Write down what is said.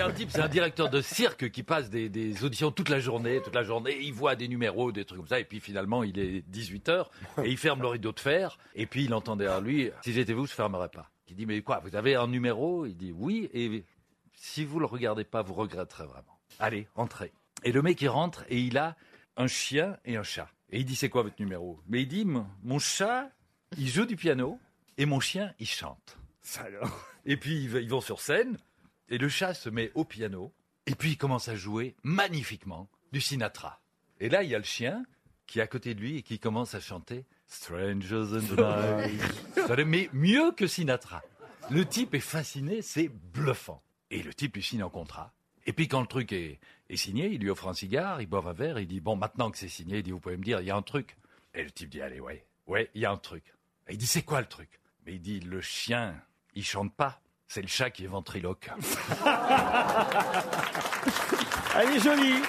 c'est un type, c'est un directeur de cirque qui passe des, des auditions toute la journée, toute la journée. Il voit des numéros, des trucs comme ça, et puis finalement, il est 18 h et il ferme le rideau de fer. Et puis il entend derrière lui Si j'étais vous, je fermerais pas. Il dit Mais quoi Vous avez un numéro? Il dit Oui. Et si vous le regardez pas, vous regretterez vraiment. Allez, entrez. Et le mec, il rentre et il a un chien et un chat. Et il dit C'est quoi votre numéro? Mais il dit Mon chat, il joue du piano et mon chien, il chante. Ça alors. Et puis ils vont sur scène et le chat se met au piano et puis il commence à jouer magnifiquement du Sinatra. Et là, il y a le chien qui est à côté de lui et qui commence à chanter Strangers in the Night. Mais mieux que Sinatra. Le type est fasciné, c'est bluffant. Et le type lui signe un contrat. Et puis quand le truc est, est signé, il lui offre un cigare, il boit un verre, il dit Bon, maintenant que c'est signé, il dit Vous pouvez me dire, il y a un truc. Et le type dit Allez, ouais, ouais, il y a un truc. Et il dit C'est quoi le truc? Mais il dit Le chien, il chante pas. C'est le chat qui est ventriloque. Elle est jolie